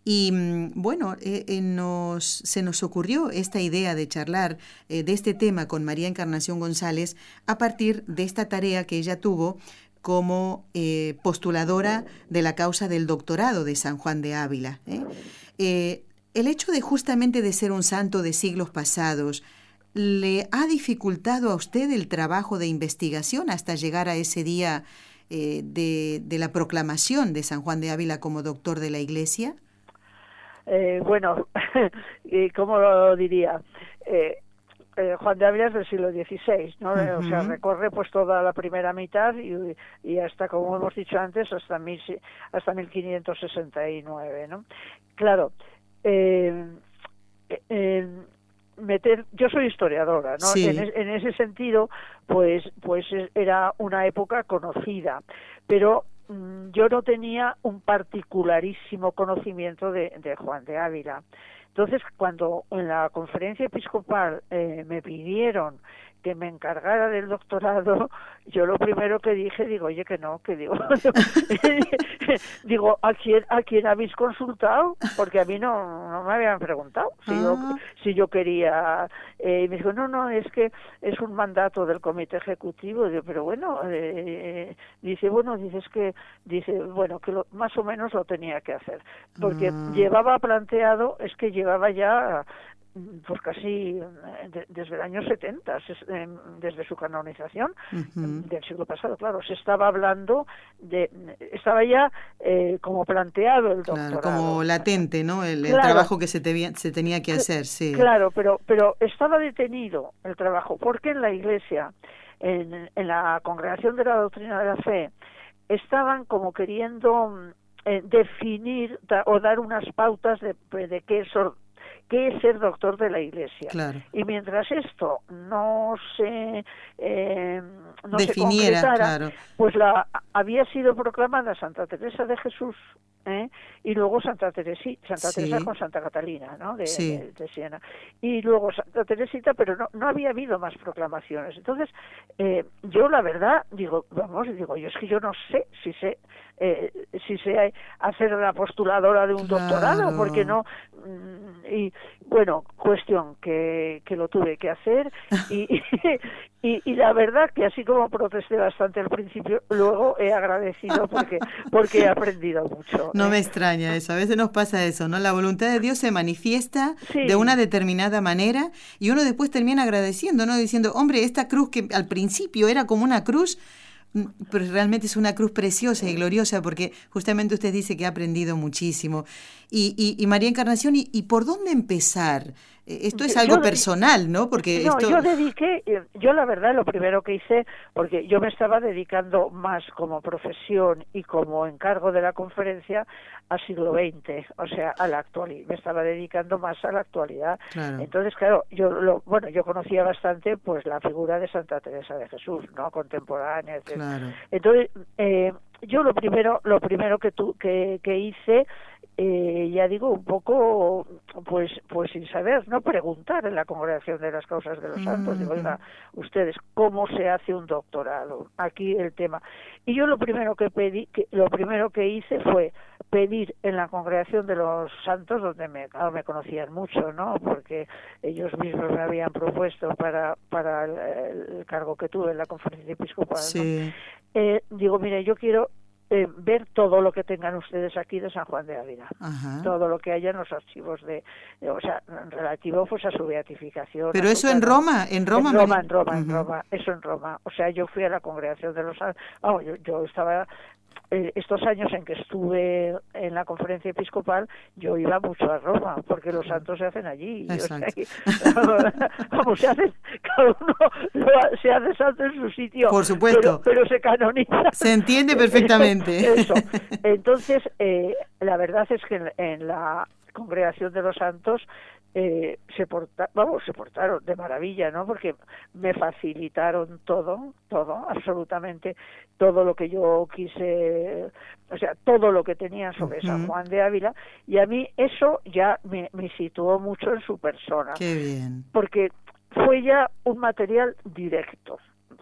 Y mm, bueno, eh, eh, nos, se nos ocurrió esta idea de charlar de este tema con María Encarnación González a partir de esta tarea que ella tuvo como postuladora de la causa del doctorado de San Juan de Ávila. el hecho de justamente de ser un santo de siglos pasados, ¿Le ha dificultado a usted el trabajo de investigación hasta llegar a ese día eh, de, la proclamación de San Juan de Ávila como doctor de la Iglesia? Eh, bueno, ¿cómo lo diría? Eh, eh, Juan de Ávila es del siglo XVI, ¿no? O sea, recorre pues toda la primera mitad y, y hasta, como hemos dicho antes, hasta, mil, hasta 1569, ¿no? Claro, eh, eh, meter yo soy historiadora no en, ese sentido pues pues era una época conocida pero yo no tenía un particularísimo conocimiento de, de Juan de Ávila. Entonces, cuando en la conferencia episcopal eh, me pidieron que me encargara del doctorado, yo lo primero que dije, digo, oye, que no, que digo, digo, ¿a quién, ¿a quién habéis consultado? Porque a mí no, no me habían preguntado si, yo, ah. si yo quería. Eh, y me dijo, no, no, es que es un mandato del comité ejecutivo. Digo, pero bueno, eh, dice, bueno, dices que, dice, bueno, que más o menos lo tenía que hacer. Porque ah. llevaba planteado, es que llevaba ya pues casi eh, desde el año 70, em, desde su canonización del siglo pasado, claro, se estaba hablando de, estaba ya eh, como planteado el doctorado. como latente, ¿no? El, trabajo que se, se tenía que hacer, sí. Claro, pero, pero estaba detenido el trabajo, porque en la Iglesia, en, en la Congregación de la Doctrina de la Fe, estaban como queriendo eh, definir o dar unas pautas de, de qué es qué es ser doctor de la Iglesia. Y mientras esto no se, eh, no Definiera, pues la, había sido proclamada Santa Teresa de Jesús ¿eh? y luego Santa Teresita, Santa Teresa con Santa Catalina, ¿no? De, Siena. Y luego Santa Teresita, pero no, no había habido más proclamaciones. Entonces, eh, yo la verdad, digo, vamos, digo, yo es que yo no sé si sé eh, si sé hacer la postuladora de un doctorado, porque no. Mm, y bueno, cuestión que, que lo tuve que hacer y, y, y, la verdad que así como protesté bastante al principio, luego he agradecido porque, porque he aprendido mucho. No me extraña eso, a veces nos pasa eso, ¿no? La voluntad de Dios se manifiesta de una determinada manera y uno después termina agradeciendo, ¿no? Diciendo, hombre, esta cruz que al principio era como una cruz, pero realmente es una cruz preciosa y gloriosa porque justamente usted dice que ha aprendido muchísimo. Y, y, María Encarnación, ¿y, por dónde empezar? Eh, esto es algo personal, ¿no? Porque no, yo dediqué, eh, yo la verdad lo primero que hice, porque yo me estaba dedicando más como profesión y como encargo de la conferencia al siglo XX, o sea, a la actualidad, me estaba dedicando más a la actualidad. Entonces, claro, yo lo, bueno, yo conocía bastante pues la figura de Santa Teresa de Jesús, ¿no? Contemporánea, etc. Entonces, eh, yo lo primero, lo primero que, tu, que, que hice eh, ya digo, un poco, pues, pues sin saber, no preguntar en la congregación de las causas de los santos, digo, oiga, ustedes, ¿cómo se hace un doctorado? Aquí el tema. Y yo lo primero que pedí, que, lo primero que hice fue pedir en la congregación de los santos, donde me, me conocían mucho, ¿no? Porque ellos mismos me habían propuesto para, para el, cargo que tuve en la conferencia episcopal, eh, digo, mire, yo quiero eh, ver todo lo que tengan ustedes aquí de San Juan de Ávila, todo lo que haya en los archivos de, o sea, relativo pues a su beatificación. Pero eso en Roma, en Roma, en Roma, en Roma, en Roma, eso en Roma. O sea, yo fui a la congregación de los, vamos, yo, yo estaba eh, estos años en que estuve en la conferencia episcopal, yo iba mucho a Roma, porque los santos se hacen allí. vamos, se hace, cada uno se hace santo en su sitio. Por supuesto. Pero, se canoniza. Se entiende perfectamente. Eso. Entonces, eh, la verdad es que en la congregación de los santos eh, se portaron, vamos, se portaron de maravilla, ¿no? Porque me facilitaron todo, todo, absolutamente todo lo que yo quise, o sea, todo lo que tenía sobre San Juan de Ávila, y a mí eso ya me, me situó mucho en su persona. Qué bien. Porque fue ya un material directo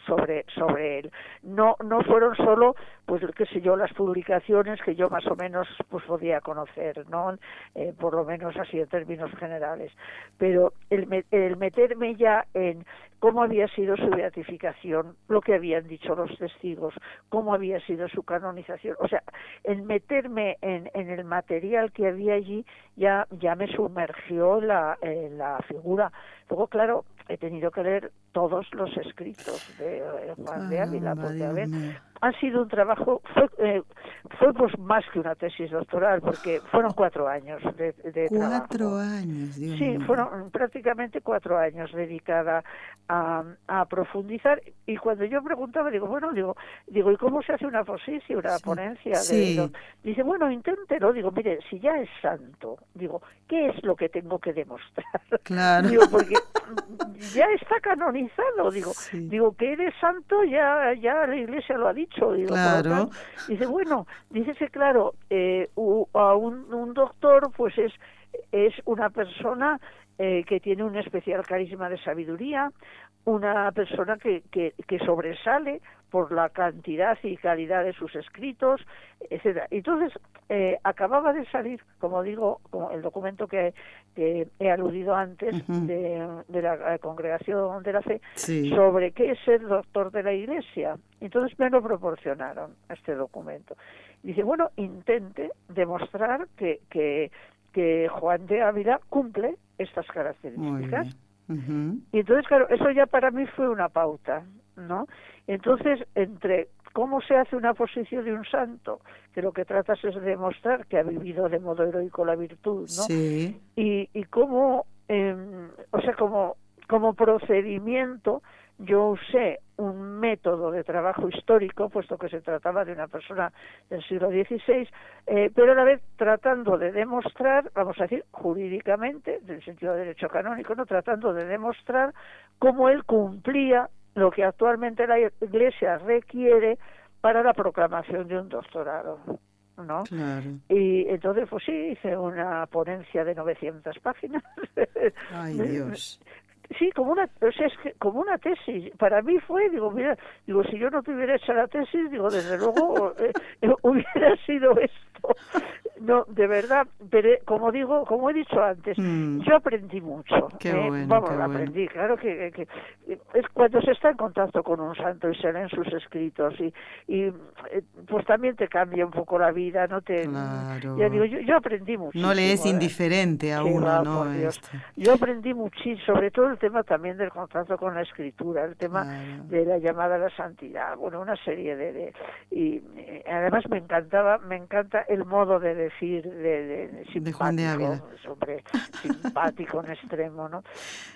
sobre sobre él. No no fueron solo pues qué sé yo las publicaciones que yo más o menos pues podía conocer no eh, por lo menos así en términos generales. Pero el, el meterme ya en cómo había sido su beatificación lo que habían dicho los testigos cómo había sido su canonización o sea el meterme en, en el material que había allí ya ya me sumergió la en la figura. Luego claro he tenido que leer todos los escritos de Juan de Ávila, porque a ver, ha sido un trabajo, fue, eh, fue pues más que una tesis doctoral, porque fueron cuatro años de, de Cuatro años, Dios Sí, fueron prácticamente cuatro años dedicada a, a, profundizar. Y cuando yo preguntaba, digo, bueno, digo, digo ¿y cómo se hace una posición, una ponencia? De, dice, bueno, inténtelo. Digo, mire, si ya es santo, digo, ¿qué es lo que tengo que demostrar? Claro. Digo, porque ya está canonizado, digo, digo que eres santo ya ya la Iglesia lo ha dicho, digo, claro. dice bueno, dice que claro, eh, a un, un doctor pues es es una persona eh, que tiene un especial carisma de sabiduría, una persona que, que, que, sobresale por la cantidad y calidad de sus escritos, etcétera. Entonces, eh, acababa de salir, como digo, el documento que, que he aludido antes de, de, la congregación de la fe, sobre qué es ser doctor de la Iglesia. Entonces me lo proporcionaron, este documento. Dice, bueno, intente demostrar que, que, que Juan de Ávila cumple estas características. Y entonces, claro, eso ya para mí fue una pauta, ¿no? Entonces, entre cómo se hace una posición de un santo, que lo que tratas es de demostrar que ha vivido de modo heroico la virtud, ¿no? Sí. Y, y cómo, eh, o sea, como, como procedimiento, yo usé un método de trabajo histórico, puesto que se trataba de una persona del siglo XVI, eh, pero a la vez tratando de demostrar, vamos a decir, jurídicamente, en el sentido de derecho canónico, no tratando de demostrar cómo él cumplía lo que actualmente la Iglesia requiere para la proclamación de un doctorado. ¿no? Y entonces, pues sí, hice una ponencia de 900 páginas. Ay, Dios sí, como una, o sea, es que, como una tesis. Para mí fue, digo, mira, digo, si yo no tuviera hecho la tesis, digo, desde luego eh, eh, hubiera sido esto. No, de verdad, pero como digo, como he dicho antes, mm. yo aprendí mucho. Qué eh, bueno, vamos, qué aprendí, claro que, que, es cuando se está en contacto con un santo y se leen sus escritos y, y pues también te cambia un poco la vida, no te... Claro. Ya digo, yo, yo aprendí mucho. No le es indiferente a uno, ¿no? Yo aprendí muchísimo, sobre todo el tema también del contrato con la escritura, el tema de la llamada a la santidad, bueno, una serie de, y eh, además me encantaba, me encanta el modo de decir de, de, simpático, simpático en extremo, ¿no?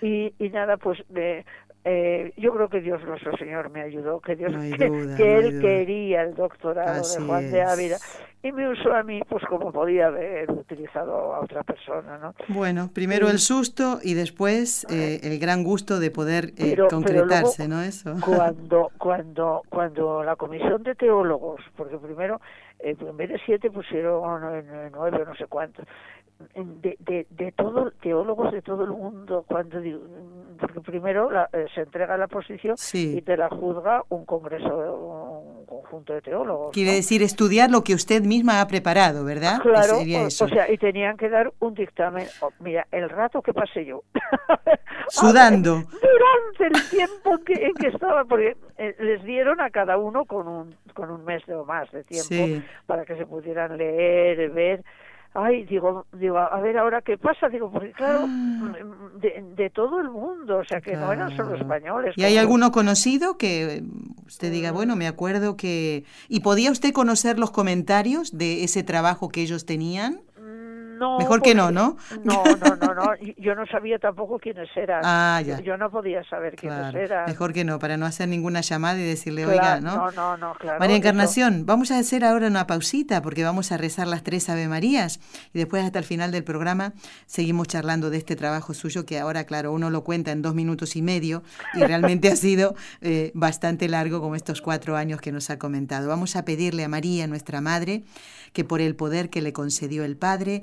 Y, y nada, pues de, eh, yo creo que Dios nuestro Señor me ayudó, que Dios que, él quería el doctorado de Juan de Ávila y me usó a mí pues como podía haber utilizado a otra persona, ¿no? Bueno, primero el susto y después eh, el gran gusto de poder eh, concretarse, ¿no? Eso. Cuando cuando cuando la comisión de teólogos, porque primero eh, en vez de siete pusieron nueve o no sé cuántos de, de, de todo teólogos de todo el mundo cuando digo, porque primero eh, se entrega la posición y te la juzga un congreso un conjunto de teólogos quiere decir estudiar lo que usted misma ha preparado verdad claro o, sea y tenían que dar un dictamen. Oh, mira el rato que pasé yo sudando. Durante el tiempo que, en que estaba porque eh, les dieron a cada uno con un con un mes o más de tiempo para que se pudieran leer ver ay, digo, digo, a ver ahora qué pasa, digo, porque claro, ah. de, todo el mundo, o sea, que no eran solo españoles. ¿Y hay alguno conocido que usted diga, bueno, me acuerdo que... ¿Y podía usted conocer los comentarios de ese trabajo que ellos tenían? Mejor que no, ¿no? No, no, no, no. Yo no sabía tampoco quiénes eran. Ah, ya. Yo no podía saber quiénes eran. Mejor que no, para no hacer ninguna llamada y decirle, oiga, ¿no? No, no, no, claro. María Encarnación, vamos a hacer ahora una pausita porque vamos a rezar las tres Ave Marías y después hasta el final del programa seguimos charlando de este trabajo suyo que ahora, claro, uno lo cuenta en dos minutos y medio y realmente ha sido eh, bastante largo como estos cuatro años que nos ha comentado. Vamos a pedirle a María, nuestra Madre, que por el poder que le concedió el Padre,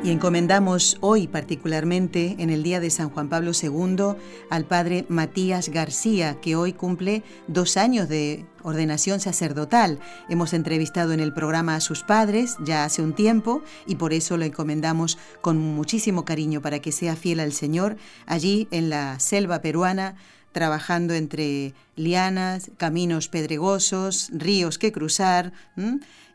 Y encomendamos hoy particularmente en el día de San Juan Pablo II al padre Matías García, que hoy cumple dos años de ordenación sacerdotal. Hemos entrevistado en el programa a sus padres ya hace un tiempo y por eso lo encomendamos con muchísimo cariño para que sea fiel al Señor allí en la selva peruana trabajando entre lianas, caminos pedregosos, ríos que cruzar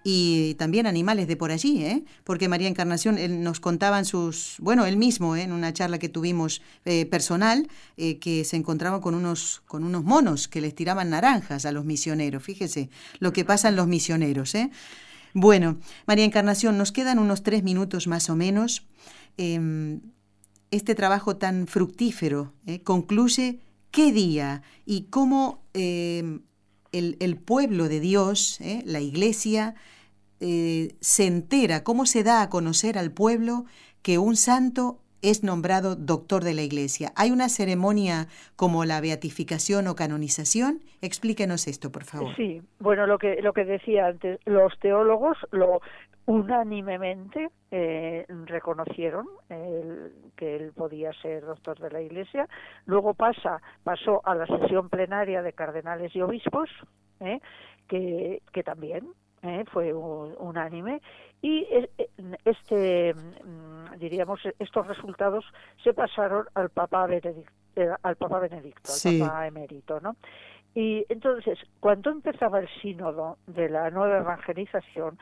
y también animales de por allí, ¿eh? porque María Encarnación nos contaban sus, bueno, él mismo, ¿eh? en una charla que tuvimos eh, personal, eh, que se encontraba con unos, con unos monos que les tiraban naranjas a los misioneros, fíjese lo que pasan los misioneros. ¿eh? Bueno, María Encarnación, nos quedan unos tres minutos más o menos. Em, este trabajo tan fructífero concluye qué día y cómo em, el, el, pueblo de Dios, la iglesia, eh, se entera, cómo se da a conocer al pueblo que un santo es nombrado doctor de la Iglesia. ¿Hay una ceremonia como la beatificación o canonización? Explíquenos esto, por favor. Sí, bueno, lo que, lo que decía antes, los teólogos lo unánimemente eh, reconocieron que él podía ser doctor de la Iglesia. Luego pasa, pasó a la sesión plenaria de cardenales y obispos, eh, que, que también ¿eh? fue unánime y e, e, este mm, diríamos estos resultados se pasaron al Papa Benedicto eh, al Papa Benedicto al Papa emérito no y entonces cuando empezaba el sínodo de la nueva evangelización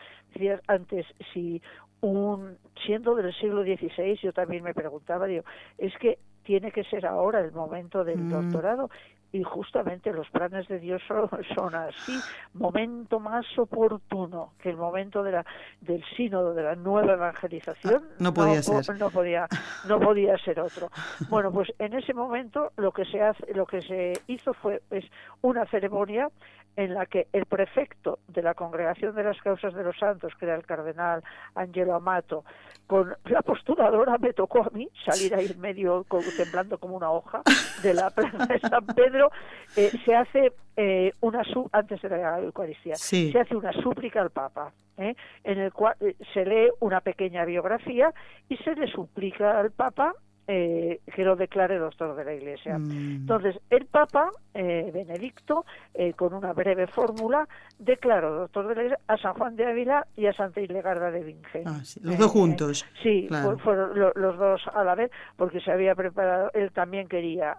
antes si un siendo del siglo XVI yo también me preguntaba digo es que tiene que ser ahora el momento del mm. doctorado y justamente los planes de Dios son, así, momento más oportuno que el momento de la, del sínodo, de la nueva evangelización, ah, no podía ser. No podía, no podía ser otro. Bueno, pues en ese momento lo que se hace, lo que se hizo fue es una ceremonia en la que el prefecto de la Congregación de las Causas de los Santos, que era el cardenal Angelo Amato, con la postuladora me tocó a mí salir ahí en medio temblando como una hoja de la plaza de San Pedro, eh, se hace eh, una antes de la Eucaristía, se hace una súplica al Papa, ¿eh? en el cual se lee una pequeña biografía y se le suplica al Papa eh, que lo declare doctor de la Iglesia. Mm. Entonces, el Papa eh, Benedicto, eh, con una breve fórmula, declaró doctor de la Iglesia a San Juan de Ávila y a Santa Ilegarda de Vinge. Ah, los dos juntos. sí, fueron los dos a la vez, porque se había preparado, él también quería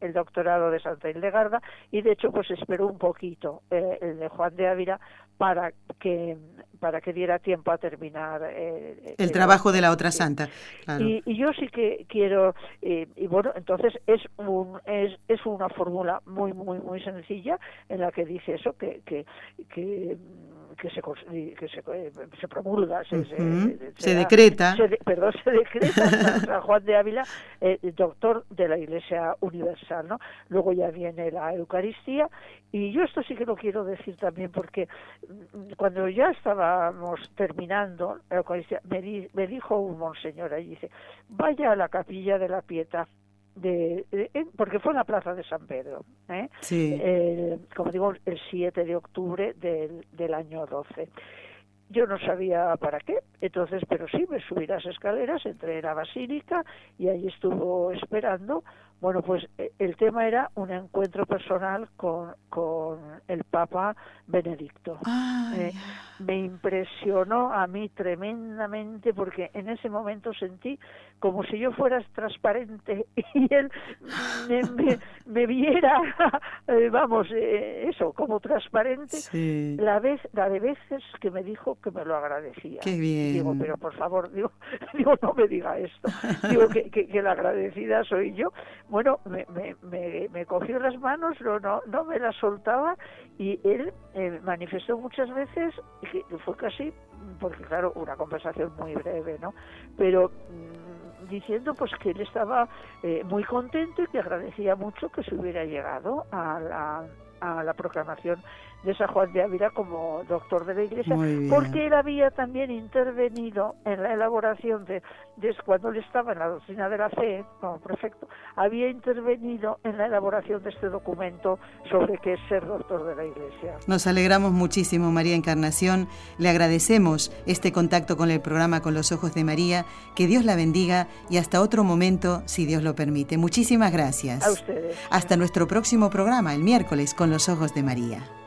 el doctorado de Santa Ilegarda y de hecho pues esperó un poquito el de Juan de Ávila para que para que diera tiempo a terminar eh, el, trabajo de la otra santa. Y, yo sí que quiero eh, y bueno entonces es un es, es una fórmula muy muy muy sencilla en la que dice eso que que, que que se que se, eh, se promulga se, se, decreta. Perdón se decreta San Juan de Ávila eh, doctor de la Iglesia Universal no luego ya viene la Eucaristía. Y yo esto sí que lo quiero decir también porque mm, cuando ya estábamos terminando la Eucaristía me, me dijo un monseñor ahí dice vaya a la capilla de la Pieta de, porque fue en la plaza de San Pedro, ¿eh? como digo, el 7 de octubre del, del año 12. Yo no sabía para qué, entonces, pero sí, me subí las escaleras, entré en la basílica y ahí estuvo esperando bueno, pues eh, el tema era un encuentro personal con, con el Papa Benedicto. Eh, me impresionó a mí tremendamente porque en ese momento sentí como si yo fuera transparente y él me, viera, eh, vamos, eso, como transparente. La vez, la de veces que me dijo que me lo agradecía. Qué bien. Digo, pero por favor, digo, digo no me diga esto. Digo que, que, que la agradecida soy yo bueno, me, me, me, cogió las manos, no, no, no me las soltaba y él eh, manifestó muchas veces, que fue casi, porque claro, una conversación muy breve, ¿no? Pero mm, diciendo pues que él estaba eh, muy contento y que agradecía mucho que se hubiera llegado a la, a la proclamación de San Juan de Ávila como doctor de la Iglesia, porque él había también intervenido en la elaboración de, de, cuando él estaba en la doctrina de la fe como prefecto, había intervenido en la elaboración de este documento sobre qué es ser doctor de la Iglesia. Nos alegramos muchísimo, María Encarnación, le agradecemos este contacto con el programa Con los Ojos de María, que Dios la bendiga y hasta otro momento, si Dios lo permite. Muchísimas gracias. A ustedes. Hasta nuestro próximo programa, el miércoles, Con los Ojos de María.